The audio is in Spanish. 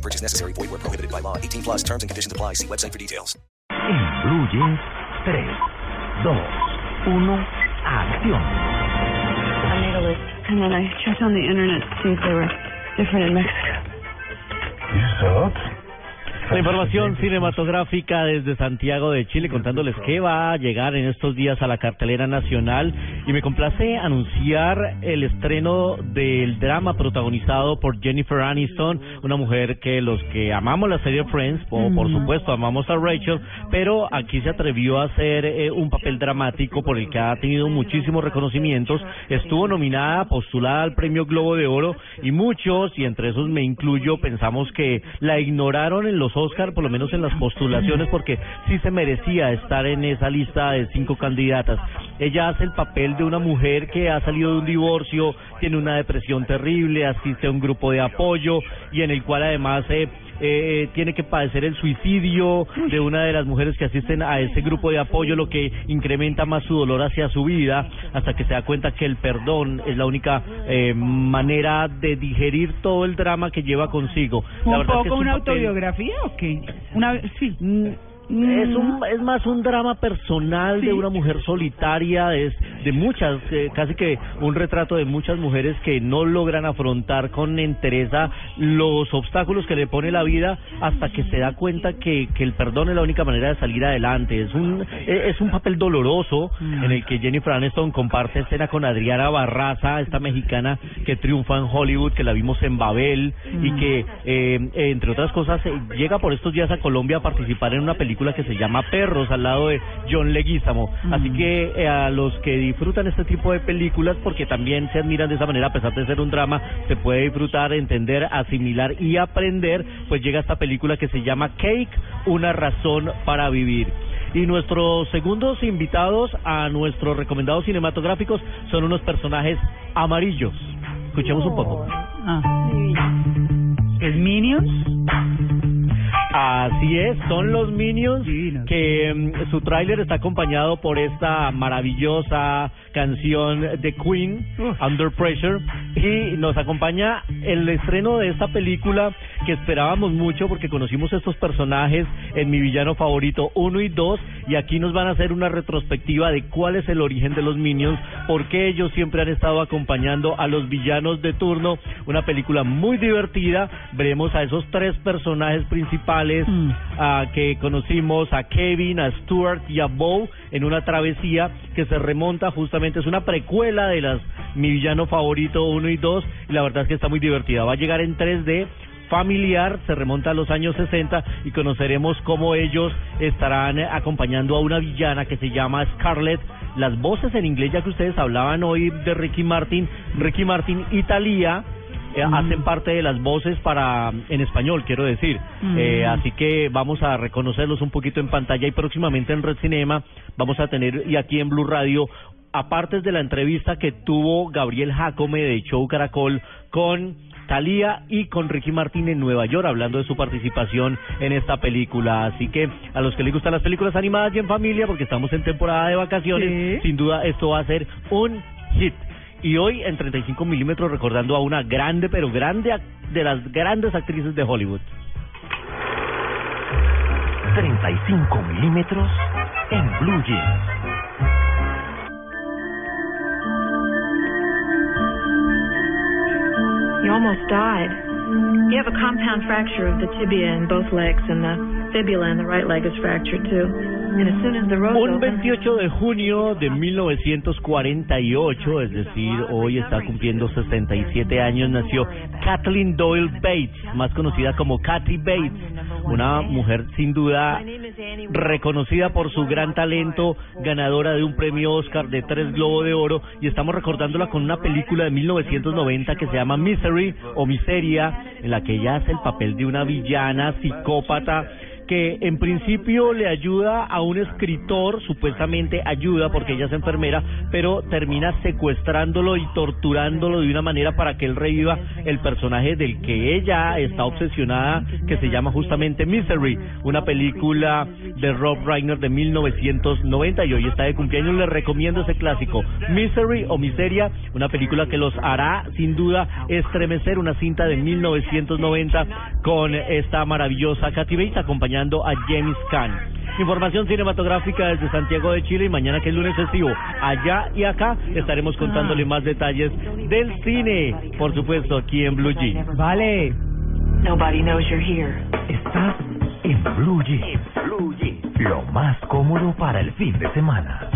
No purchase necessary. Void where prohibited by law. 18 plus terms and conditions apply. See website for details. En Blue Jeans, 3, 2, 1, acción. I made a list, and then I checked on the internet to see if they were different in Mexico. La información cinematográfica desde Santiago de Chile contándoles qué va a llegar en estos días a la cartelera nacional. Y me complace anunciar el estreno del drama protagonizado por Jennifer Aniston, una mujer que los que amamos la serie Friends, o por supuesto amamos a Rachel, pero aquí se atrevió a hacer eh, un papel dramático por el que ha tenido muchísimos reconocimientos, estuvo nominada, postulada al premio Globo de Oro y muchos, y entre esos me incluyo, pensamos que la ignoraron en los Oscar, por lo menos en las postulaciones, porque sí se merecía estar en esa lista de cinco candidatas. Ella hace el papel de una mujer que ha salido de un divorcio, tiene una depresión terrible, asiste a un grupo de apoyo y en el cual además eh, eh, tiene que padecer el suicidio de una de las mujeres que asisten a ese grupo de apoyo, lo que incrementa más su dolor hacia su vida, hasta que se da cuenta que el perdón es la única eh, manera de digerir todo el drama que lleva consigo. La ¿Un es poco que una papel- autobiografía o qué? Una, sí. Mm, Es, un, es más un drama personal de una mujer solitaria, es de muchas, eh, casi que un retrato de muchas mujeres que no logran afrontar con entereza los obstáculos que le pone la vida hasta que se da cuenta que, que el perdón es la única manera de salir adelante. Es un, eh, es un papel doloroso en el que Jennifer Aniston comparte escena con Adriana Barraza, esta mexicana que triunfa en Hollywood, que la vimos en Babel y que, eh, entre otras cosas, eh, llega por estos días a Colombia a participar en una película que se llama Perros, al lado de John Leguizamo. Así que eh, a los que disfrutan este tipo de películas, porque también se admiran de esa manera, a pesar de ser un drama, se puede disfrutar, entender, asimilar y aprender, pues llega esta película que se llama Cake, una razón para vivir. Y nuestros segundos invitados a nuestros recomendados cinematográficos son unos personajes amarillos. Escuchemos un poco. Ah. ¿Es Minions? Así es, son los Minions Divinos. que mm, su tráiler está acompañado por esta maravillosa canción de Queen, Uf. Under Pressure, y nos acompaña el estreno de esta película que esperábamos mucho porque conocimos estos personajes en mi villano favorito 1 y 2 y aquí nos van a hacer una retrospectiva de cuál es el origen de los Minions, por qué ellos siempre han estado acompañando a los villanos de turno, una película muy divertida, veremos a esos tres personajes principales Mm. que conocimos, a Kevin, a Stuart y a Bo en una travesía que se remonta justamente, es una precuela de las mi villano favorito 1 y 2 y la verdad es que está muy divertida, va a llegar en 3D familiar, se remonta a los años 60 y conoceremos cómo ellos estarán acompañando a una villana que se llama Scarlett. Las voces en inglés, ya que ustedes hablaban hoy de Ricky Martin, Ricky Martin y Eh, hacen parte de las voces para en español, quiero decir. Mm. Eh, así que vamos a reconocerlos un poquito en pantalla y próximamente en Red Cinema vamos a tener y aquí en Blue Radio aparte de la entrevista que tuvo Gabriel Jacome de Show Caracol con Talía y con Ricky Martín en Nueva York hablando de su participación en esta película. Así que a los que les gustan las películas animadas y en familia, porque estamos en temporada de vacaciones, Sí. sin duda esto va a ser un hit. Y hoy en 35 milímetros recordando a una grande, pero grande, de las grandes actrices de Hollywood. 35 milímetros en Blue Jeans. You almost died. You have a compound fracture of the tibia in both legs, and the fibula in the right leg is fractured too. And as soon as the road Un opens, 28 de junio de 1948, es decir, hoy está cumpliendo 67 años, nació Kathleen Doyle Bates, más conocida como Kathy Bates, una mujer sin duda reconocida por su gran talento, ganadora de un premio Oscar de tres Globo de Oro, y estamos recordándola con una película de 1990 que se llama Misery o Miseria, en la que ella hace el papel de una villana psicópata que en principio le ayuda a un escritor, supuestamente ayuda porque ella es enfermera, pero termina secuestrándolo y torturándolo de una manera para que él reviva el personaje del que ella está obsesionada, que se llama justamente Misery, una película de Rob Reiner de 1990 y hoy está de cumpleaños. Les recomiendo ese clásico, Misery o Miseria, una película que los hará sin duda estremecer, una cinta de 1990 con esta maravillosa Katy Bates acompañando a James Caan. Información cinematográfica desde Santiago de Chile y mañana que es lunes festivo, allá y acá estaremos contándole más detalles del cine, por supuesto aquí en Blue Jeans. Vale. Nobody knows you're here. Estás en Blue Jeans. Lo más cómodo para el fin de semana.